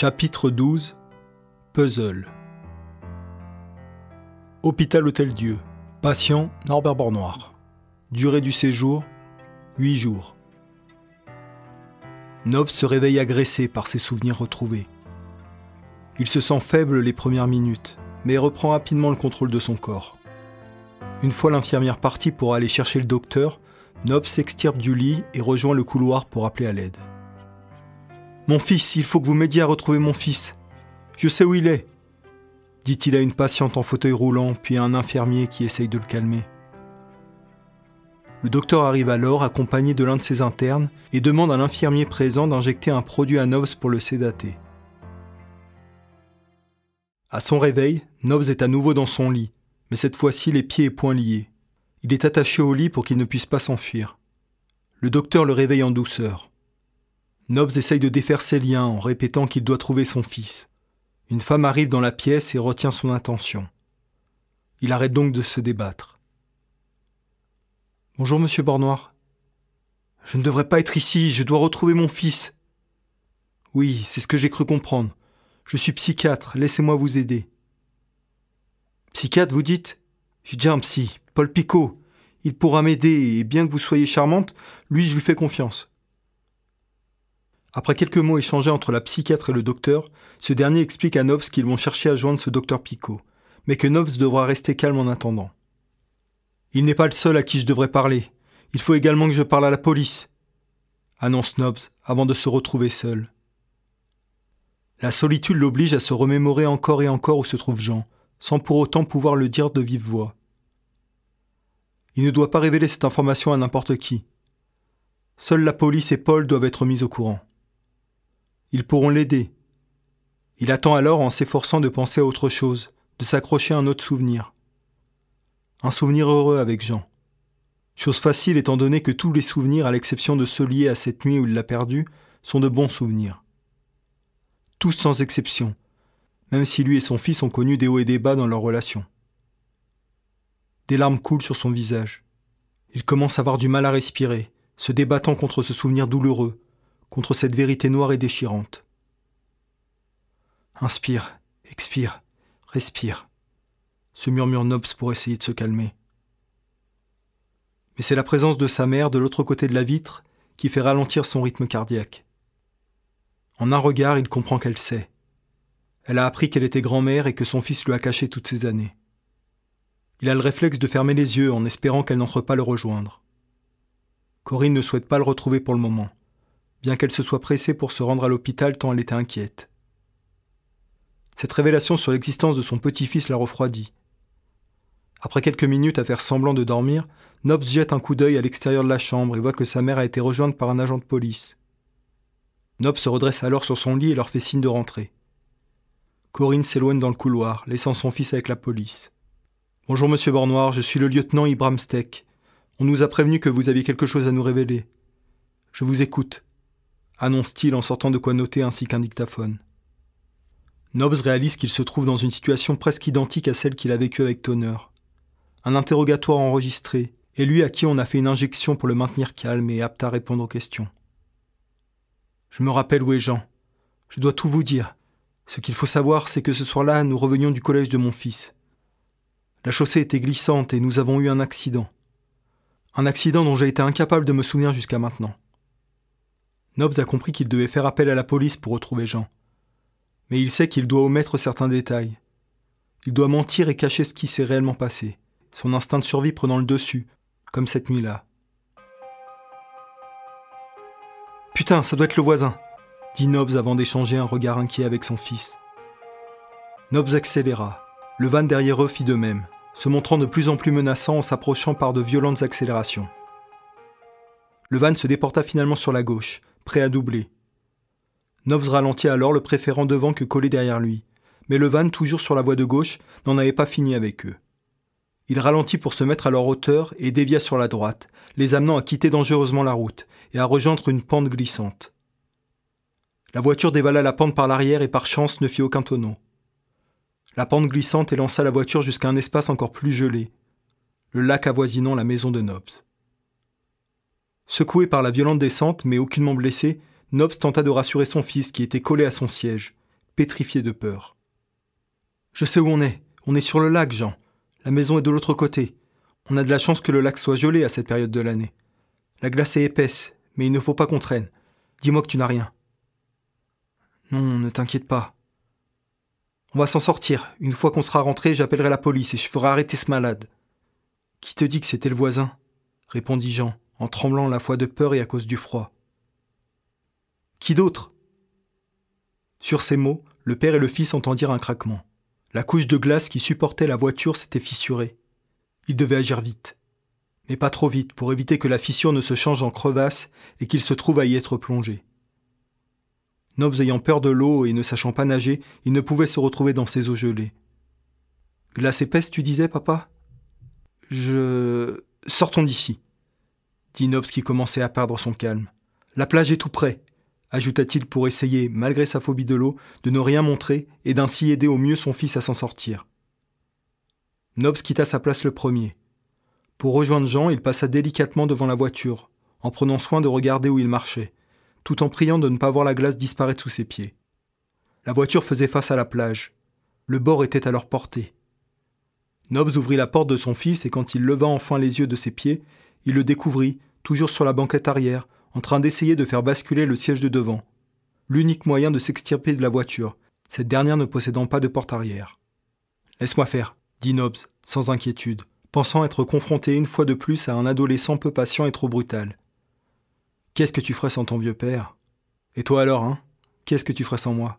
Chapitre 12 Puzzle Hôpital Hôtel Dieu. Patient Norbert Bornoir. Durée du séjour 8 jours. Nobs se réveille agressé par ses souvenirs retrouvés. Il se sent faible les premières minutes, mais reprend rapidement le contrôle de son corps. Une fois l'infirmière partie pour aller chercher le docteur, Nobs s'extirpe du lit et rejoint le couloir pour appeler à l'aide. Mon fils, il faut que vous m'aidiez à retrouver mon fils. Je sais où il est, dit-il à une patiente en fauteuil roulant, puis à un infirmier qui essaye de le calmer. Le docteur arrive alors accompagné de l'un de ses internes et demande à l'infirmier présent d'injecter un produit à Nobs pour le sédater. À son réveil, Nobs est à nouveau dans son lit, mais cette fois-ci les pieds et poings liés. Il est attaché au lit pour qu'il ne puisse pas s'enfuir. Le docteur le réveille en douceur. Nobs essaye de défaire ses liens en répétant qu'il doit trouver son fils. Une femme arrive dans la pièce et retient son attention. Il arrête donc de se débattre. Bonjour, monsieur Bornoir. Je ne devrais pas être ici, je dois retrouver mon fils. Oui, c'est ce que j'ai cru comprendre. Je suis psychiatre, laissez-moi vous aider. Psychiatre, vous dites? J'ai déjà un psy, Paul Picot. Il pourra m'aider, et bien que vous soyez charmante, lui, je lui fais confiance. Après quelques mots échangés entre la psychiatre et le docteur, ce dernier explique à Nobs qu'ils vont chercher à joindre ce docteur Picot, mais que Nobs devra rester calme en attendant. Il n'est pas le seul à qui je devrais parler. Il faut également que je parle à la police, annonce Nobs avant de se retrouver seul. La solitude l'oblige à se remémorer encore et encore où se trouve Jean, sans pour autant pouvoir le dire de vive voix. Il ne doit pas révéler cette information à n'importe qui. Seule la police et Paul doivent être mis au courant. Ils pourront l'aider. Il attend alors en s'efforçant de penser à autre chose, de s'accrocher à un autre souvenir. Un souvenir heureux avec Jean. Chose facile étant donné que tous les souvenirs, à l'exception de ceux liés à cette nuit où il l'a perdu, sont de bons souvenirs. Tous sans exception, même si lui et son fils ont connu des hauts et des bas dans leur relation. Des larmes coulent sur son visage. Il commence à avoir du mal à respirer, se débattant contre ce souvenir douloureux, contre cette vérité noire et déchirante. Inspire, expire, respire se murmure Nobs pour essayer de se calmer. Mais c'est la présence de sa mère de l'autre côté de la vitre qui fait ralentir son rythme cardiaque. En un regard, il comprend qu'elle sait. Elle a appris qu'elle était grand-mère et que son fils lui a caché toutes ces années. Il a le réflexe de fermer les yeux en espérant qu'elle n'entre pas le rejoindre. Corinne ne souhaite pas le retrouver pour le moment, bien qu'elle se soit pressée pour se rendre à l'hôpital tant elle était inquiète. Cette révélation sur l'existence de son petit-fils la refroidit, après quelques minutes à faire semblant de dormir, Nobs jette un coup d'œil à l'extérieur de la chambre et voit que sa mère a été rejointe par un agent de police. Nobs se redresse alors sur son lit et leur fait signe de rentrer. Corinne s'éloigne dans le couloir, laissant son fils avec la police. Bonjour, monsieur Bornoir, je suis le lieutenant Ibram Steck. On nous a prévenu que vous aviez quelque chose à nous révéler. Je vous écoute, annonce-t-il en sortant de quoi noter ainsi qu'un dictaphone. Nobs réalise qu'il se trouve dans une situation presque identique à celle qu'il a vécue avec Toner un interrogatoire enregistré, et lui à qui on a fait une injection pour le maintenir calme et apte à répondre aux questions. Je me rappelle où est Jean. Je dois tout vous dire. Ce qu'il faut savoir, c'est que ce soir-là, nous revenions du collège de mon fils. La chaussée était glissante et nous avons eu un accident. Un accident dont j'ai été incapable de me souvenir jusqu'à maintenant. Nobs a compris qu'il devait faire appel à la police pour retrouver Jean. Mais il sait qu'il doit omettre certains détails. Il doit mentir et cacher ce qui s'est réellement passé son instinct de survie prenant le dessus, comme cette nuit-là. Putain, ça doit être le voisin, dit Nobs avant d'échanger un regard inquiet avec son fils. Nobs accéléra. Le van derrière eux fit de même, se montrant de plus en plus menaçant en s'approchant par de violentes accélérations. Le van se déporta finalement sur la gauche, prêt à doubler. Nobs ralentit alors, le préférant devant que collé derrière lui, mais le van, toujours sur la voie de gauche, n'en avait pas fini avec eux. Il ralentit pour se mettre à leur hauteur et dévia sur la droite, les amenant à quitter dangereusement la route et à rejoindre une pente glissante. La voiture dévala la pente par l'arrière et par chance ne fit aucun tonneau. La pente glissante élança la voiture jusqu'à un espace encore plus gelé, le lac avoisinant la maison de Nobs. Secoué par la violente descente, mais aucunement blessé, Nobs tenta de rassurer son fils qui était collé à son siège, pétrifié de peur. Je sais où on est. On est sur le lac, Jean. La maison est de l'autre côté. On a de la chance que le lac soit gelé à cette période de l'année. La glace est épaisse, mais il ne faut pas qu'on traîne. Dis-moi que tu n'as rien. Non, ne t'inquiète pas. On va s'en sortir. Une fois qu'on sera rentré, j'appellerai la police et je ferai arrêter ce malade. Qui te dit que c'était le voisin? répondit Jean, en tremblant à la fois de peur et à cause du froid. Qui d'autre? Sur ces mots, le père et le fils entendirent un craquement. La couche de glace qui supportait la voiture s'était fissurée. Ils devaient agir vite. Mais pas trop vite pour éviter que la fissure ne se change en crevasse et qu'il se trouve à y être plongé. Nobs ayant peur de l'eau et ne sachant pas nager, il ne pouvait se retrouver dans ces eaux gelées. Glace épaisse, tu disais, papa? Je. Sortons d'ici, dit Nobs qui commençait à perdre son calme. La plage est tout près, ajouta-t-il pour essayer, malgré sa phobie de l'eau, de ne rien montrer et d'ainsi aider au mieux son fils à s'en sortir. Nobs quitta sa place le premier. Pour rejoindre Jean, il passa délicatement devant la voiture, en prenant soin de regarder où il marchait, tout en priant de ne pas voir la glace disparaître sous ses pieds. La voiture faisait face à la plage. Le bord était à leur portée. Nobs ouvrit la porte de son fils et quand il leva enfin les yeux de ses pieds, il le découvrit, toujours sur la banquette arrière, en train d'essayer de faire basculer le siège de devant. L'unique moyen de s'extirper de la voiture, cette dernière ne possédant pas de porte arrière. Laisse-moi faire, dit Nobs, sans inquiétude, pensant être confronté une fois de plus à un adolescent peu patient et trop brutal. Qu'est-ce que tu ferais sans ton vieux père? Et toi alors, hein? Qu'est-ce que tu ferais sans moi?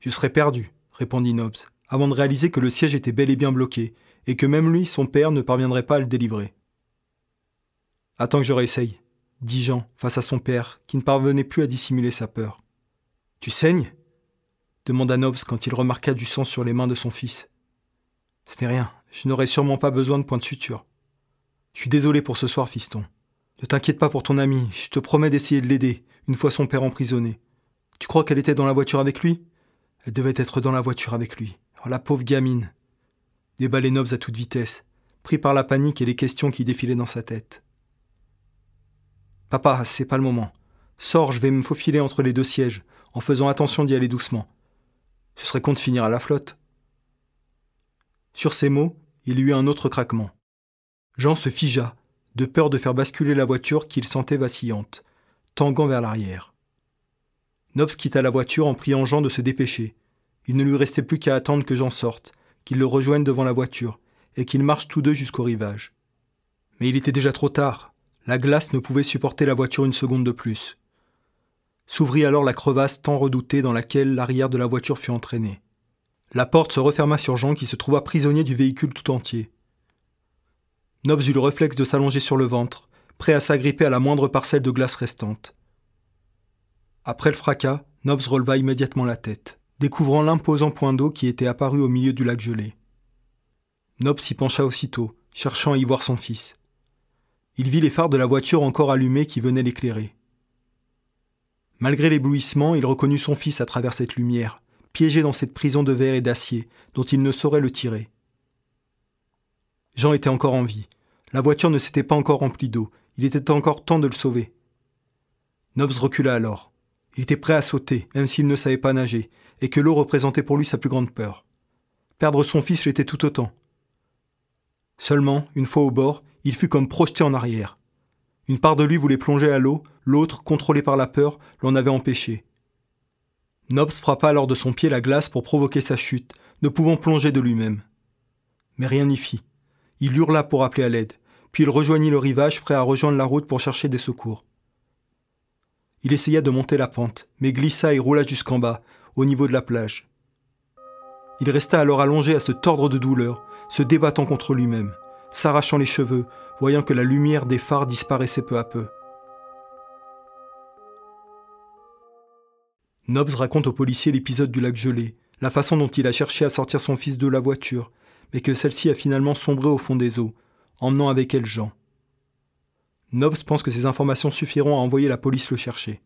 Je serais perdu, répondit Nobs, avant de réaliser que le siège était bel et bien bloqué, et que même lui, son père, ne parviendrait pas à le délivrer. Attends que je réessaye, dit Jean face à son père, qui ne parvenait plus à dissimuler sa peur. Tu saignes? demanda Nobs quand il remarqua du sang sur les mains de son fils. Ce n'est rien, je n'aurai sûrement pas besoin de point de suture. Je suis désolé pour ce soir, fiston. Ne t'inquiète pas pour ton ami, je te promets d'essayer de l'aider, une fois son père emprisonné. Tu crois qu'elle était dans la voiture avec lui? Elle devait être dans la voiture avec lui. Oh, la pauvre gamine Déballait Nobs à toute vitesse, pris par la panique et les questions qui défilaient dans sa tête. Papa, c'est pas le moment. Sors, je vais me faufiler entre les deux sièges, en faisant attention d'y aller doucement. Ce serait con de finir à la flotte. Sur ces mots, il y eut un autre craquement. Jean se figea, de peur de faire basculer la voiture qu'il sentait vacillante, tanguant vers l'arrière. Nobs quitta la voiture en priant Jean de se dépêcher. Il ne lui restait plus qu'à attendre que Jean sorte, qu'il le rejoigne devant la voiture, et qu'ils marchent tous deux jusqu'au rivage. Mais il était déjà trop tard. La glace ne pouvait supporter la voiture une seconde de plus. S'ouvrit alors la crevasse tant redoutée dans laquelle l'arrière de la voiture fut entraîné. La porte se referma sur Jean qui se trouva prisonnier du véhicule tout entier. Nobs eut le réflexe de s'allonger sur le ventre, prêt à s'agripper à la moindre parcelle de glace restante. Après le fracas, Nobs releva immédiatement la tête, découvrant l'imposant point d'eau qui était apparu au milieu du lac gelé. Nobs s'y pencha aussitôt, cherchant à y voir son fils il vit les phares de la voiture encore allumés qui venaient l'éclairer. Malgré l'éblouissement, il reconnut son fils à travers cette lumière, piégé dans cette prison de verre et d'acier dont il ne saurait le tirer. Jean était encore en vie. La voiture ne s'était pas encore remplie d'eau. Il était encore temps de le sauver. Nobs recula alors. Il était prêt à sauter, même s'il ne savait pas nager, et que l'eau représentait pour lui sa plus grande peur. Perdre son fils l'était tout autant. Seulement, une fois au bord, il fut comme projeté en arrière. Une part de lui voulait plonger à l'eau, l'autre, contrôlé par la peur, l'en avait empêché. Nobs frappa alors de son pied la glace pour provoquer sa chute, ne pouvant plonger de lui-même. Mais rien n'y fit. Il hurla pour appeler à l'aide, puis il rejoignit le rivage prêt à rejoindre la route pour chercher des secours. Il essaya de monter la pente, mais glissa et roula jusqu'en bas, au niveau de la plage. Il resta alors allongé à se tordre de douleur, se débattant contre lui-même s'arrachant les cheveux, voyant que la lumière des phares disparaissait peu à peu. Nobs raconte au policier l'épisode du lac gelé, la façon dont il a cherché à sortir son fils de la voiture, mais que celle-ci a finalement sombré au fond des eaux, emmenant avec elle Jean. Nobs pense que ces informations suffiront à envoyer la police le chercher.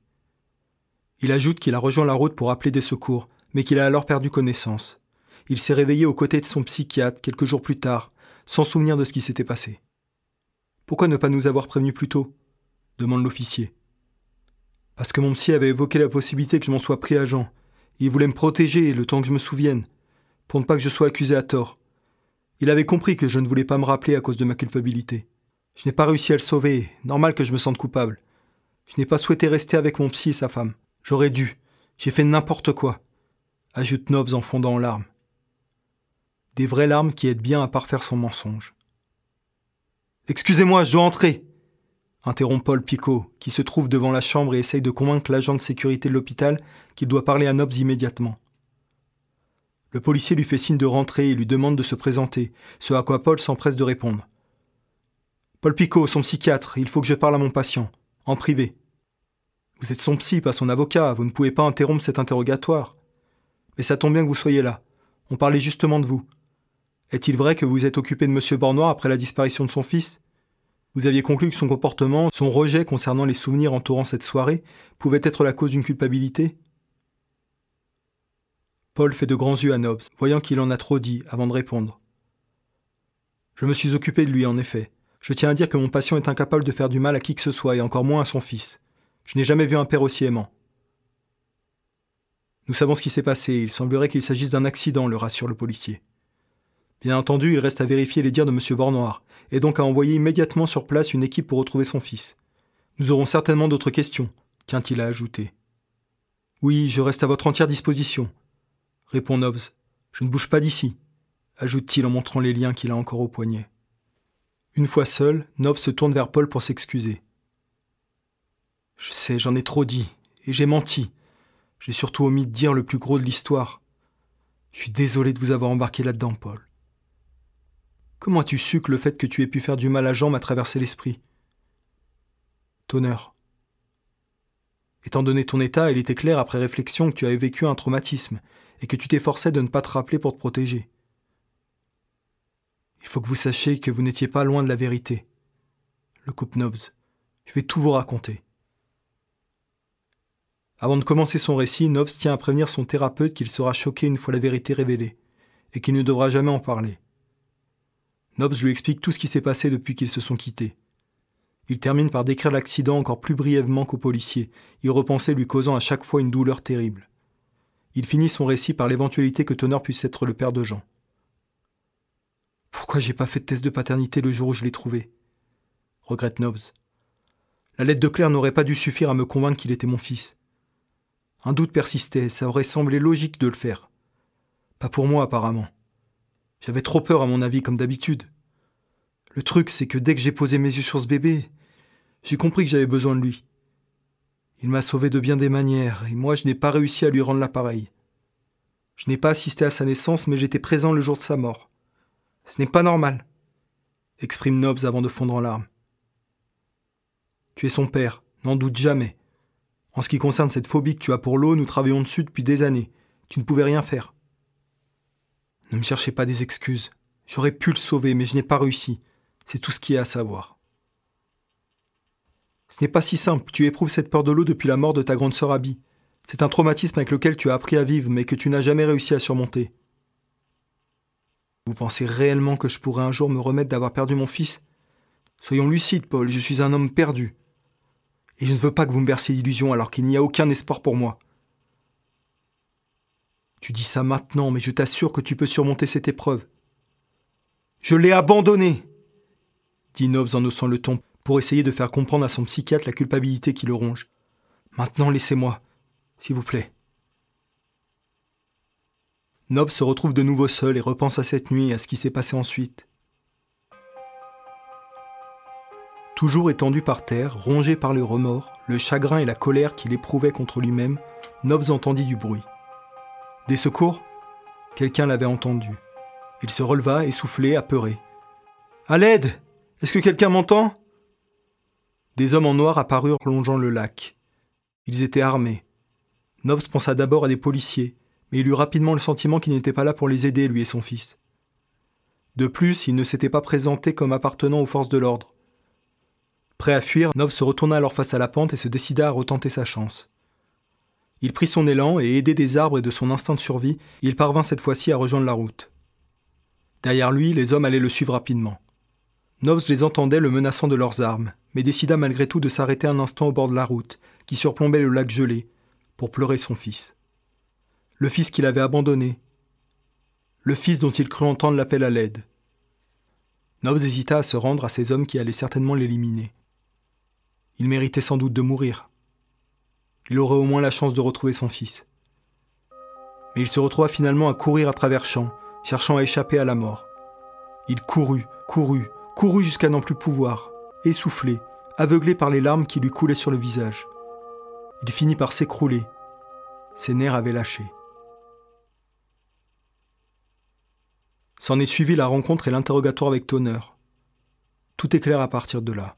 Il ajoute qu'il a rejoint la route pour appeler des secours, mais qu'il a alors perdu connaissance. Il s'est réveillé aux côtés de son psychiatre quelques jours plus tard, sans souvenir de ce qui s'était passé. Pourquoi ne pas nous avoir prévenus plus tôt? demande l'officier. Parce que mon psy avait évoqué la possibilité que je m'en sois pris à Jean. Il voulait me protéger le temps que je me souvienne, pour ne pas que je sois accusé à tort. Il avait compris que je ne voulais pas me rappeler à cause de ma culpabilité. Je n'ai pas réussi à le sauver, normal que je me sente coupable. Je n'ai pas souhaité rester avec mon psy et sa femme. J'aurais dû. J'ai fait n'importe quoi, ajoute Nobs en fondant en larmes. Des vraies larmes qui aident bien à parfaire son mensonge. Excusez-moi, je dois entrer interrompt Paul Picot, qui se trouve devant la chambre et essaye de convaincre l'agent de sécurité de l'hôpital qu'il doit parler à Nobs immédiatement. Le policier lui fait signe de rentrer et lui demande de se présenter, ce à quoi Paul s'empresse de répondre. Paul Picot, son psychiatre, il faut que je parle à mon patient, en privé. Vous êtes son psy, pas son avocat, vous ne pouvez pas interrompre cet interrogatoire. Mais ça tombe bien que vous soyez là. On parlait justement de vous. Est-il vrai que vous êtes occupé de M. Bornoir après la disparition de son fils? Vous aviez conclu que son comportement, son rejet concernant les souvenirs entourant cette soirée, pouvait être la cause d'une culpabilité? Paul fait de grands yeux à Nobs, voyant qu'il en a trop dit avant de répondre. Je me suis occupé de lui, en effet. Je tiens à dire que mon patient est incapable de faire du mal à qui que ce soit, et encore moins à son fils. Je n'ai jamais vu un père aussi aimant. Nous savons ce qui s'est passé, il semblerait qu'il s'agisse d'un accident, le rassure le policier. Bien entendu, il reste à vérifier les dires de M. Bornoir, et donc à envoyer immédiatement sur place une équipe pour retrouver son fils. Nous aurons certainement d'autres questions, qu'un-t-il à ajouter. Oui, je reste à votre entière disposition, répond Nobbs. Je ne bouge pas d'ici, ajoute-t-il en montrant les liens qu'il a encore au poignet. Une fois seul, Nobbs se tourne vers Paul pour s'excuser. Je sais, j'en ai trop dit, et j'ai menti. J'ai surtout omis de dire le plus gros de l'histoire. Je suis désolé de vous avoir embarqué là-dedans, Paul. Comment as-tu su que le fait que tu aies pu faire du mal à Jean m'a traversé l'esprit? Tonneur. Étant donné ton état, il était clair après réflexion que tu avais vécu un traumatisme et que tu t'efforçais de ne pas te rappeler pour te protéger. Il faut que vous sachiez que vous n'étiez pas loin de la vérité. Le coupe Nobs. Je vais tout vous raconter. Avant de commencer son récit, Nobs tient à prévenir son thérapeute qu'il sera choqué une fois la vérité révélée, et qu'il ne devra jamais en parler. Nobs lui explique tout ce qui s'est passé depuis qu'ils se sont quittés. Il termine par décrire l'accident encore plus brièvement qu'au policier, y repenser lui causant à chaque fois une douleur terrible. Il finit son récit par l'éventualité que Tonner puisse être le père de Jean. Pourquoi j'ai pas fait de test de paternité le jour où je l'ai trouvé? regrette Nobs. La lettre de Claire n'aurait pas dû suffire à me convaincre qu'il était mon fils. Un doute persistait, ça aurait semblé logique de le faire. Pas pour moi apparemment. J'avais trop peur à mon avis comme d'habitude. Le truc c'est que dès que j'ai posé mes yeux sur ce bébé, j'ai compris que j'avais besoin de lui. Il m'a sauvé de bien des manières, et moi je n'ai pas réussi à lui rendre l'appareil. Je n'ai pas assisté à sa naissance, mais j'étais présent le jour de sa mort. Ce n'est pas normal, exprime Nobs avant de fondre en larmes. Tu es son père, n'en doute jamais. En ce qui concerne cette phobie que tu as pour l'eau, nous travaillons dessus depuis des années. Tu ne pouvais rien faire. Ne me cherchez pas des excuses. J'aurais pu le sauver, mais je n'ai pas réussi. C'est tout ce qui est à savoir. Ce n'est pas si simple. Tu éprouves cette peur de l'eau depuis la mort de ta grande sœur Abby. C'est un traumatisme avec lequel tu as appris à vivre, mais que tu n'as jamais réussi à surmonter. Vous pensez réellement que je pourrais un jour me remettre d'avoir perdu mon fils? Soyons lucides, Paul, je suis un homme perdu. Et je ne veux pas que vous me berciez d'illusions alors qu'il n'y a aucun espoir pour moi. Tu dis ça maintenant, mais je t'assure que tu peux surmonter cette épreuve. Je l'ai abandonné dit Nobs en haussant le ton pour essayer de faire comprendre à son psychiatre la culpabilité qui le ronge. Maintenant, laissez-moi, s'il vous plaît. Nobs se retrouve de nouveau seul et repense à cette nuit et à ce qui s'est passé ensuite. Toujours étendu par terre, rongé par le remords, le chagrin et la colère qu'il éprouvait contre lui-même, Nobs entendit du bruit. Des secours? Quelqu'un l'avait entendu. Il se releva, essoufflé, apeuré. À l'aide Est-ce que quelqu'un m'entend? Des hommes en noir apparurent longeant le lac. Ils étaient armés. Nobs pensa d'abord à des policiers, mais il eut rapidement le sentiment qu'il n'était pas là pour les aider, lui et son fils. De plus, il ne s'était pas présenté comme appartenant aux forces de l'ordre. Prêt à fuir, Nob se retourna alors face à la pente et se décida à retenter sa chance. Il prit son élan et, aidé des arbres et de son instinct de survie, il parvint cette fois-ci à rejoindre la route. Derrière lui, les hommes allaient le suivre rapidement. Nobs les entendait le menaçant de leurs armes, mais décida malgré tout de s'arrêter un instant au bord de la route, qui surplombait le lac gelé, pour pleurer son fils. le fils qu'il avait abandonné, le fils dont il crut entendre l'appel à l'aide. Nobs hésita à se rendre à ces hommes qui allaient certainement l'éliminer. Il méritait sans doute de mourir. Il aurait au moins la chance de retrouver son fils. Mais il se retrouva finalement à courir à travers champs, cherchant à échapper à la mort. Il courut, courut, courut jusqu'à n'en plus pouvoir, essoufflé, aveuglé par les larmes qui lui coulaient sur le visage. Il finit par s'écrouler. Ses nerfs avaient lâché. S'en est suivi la rencontre et l'interrogatoire avec Toner. Tout est clair à partir de là.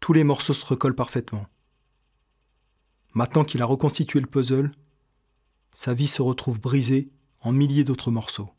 Tous les morceaux se recollent parfaitement. Maintenant qu'il a reconstitué le puzzle, sa vie se retrouve brisée en milliers d'autres morceaux.